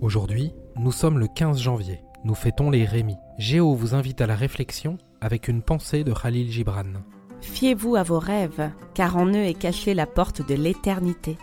Aujourd'hui, nous sommes le 15 janvier. Nous fêtons les Rémi. Géo vous invite à la réflexion avec une pensée de Khalil Gibran. Fiez-vous à vos rêves, car en eux est cachée la porte de l'éternité.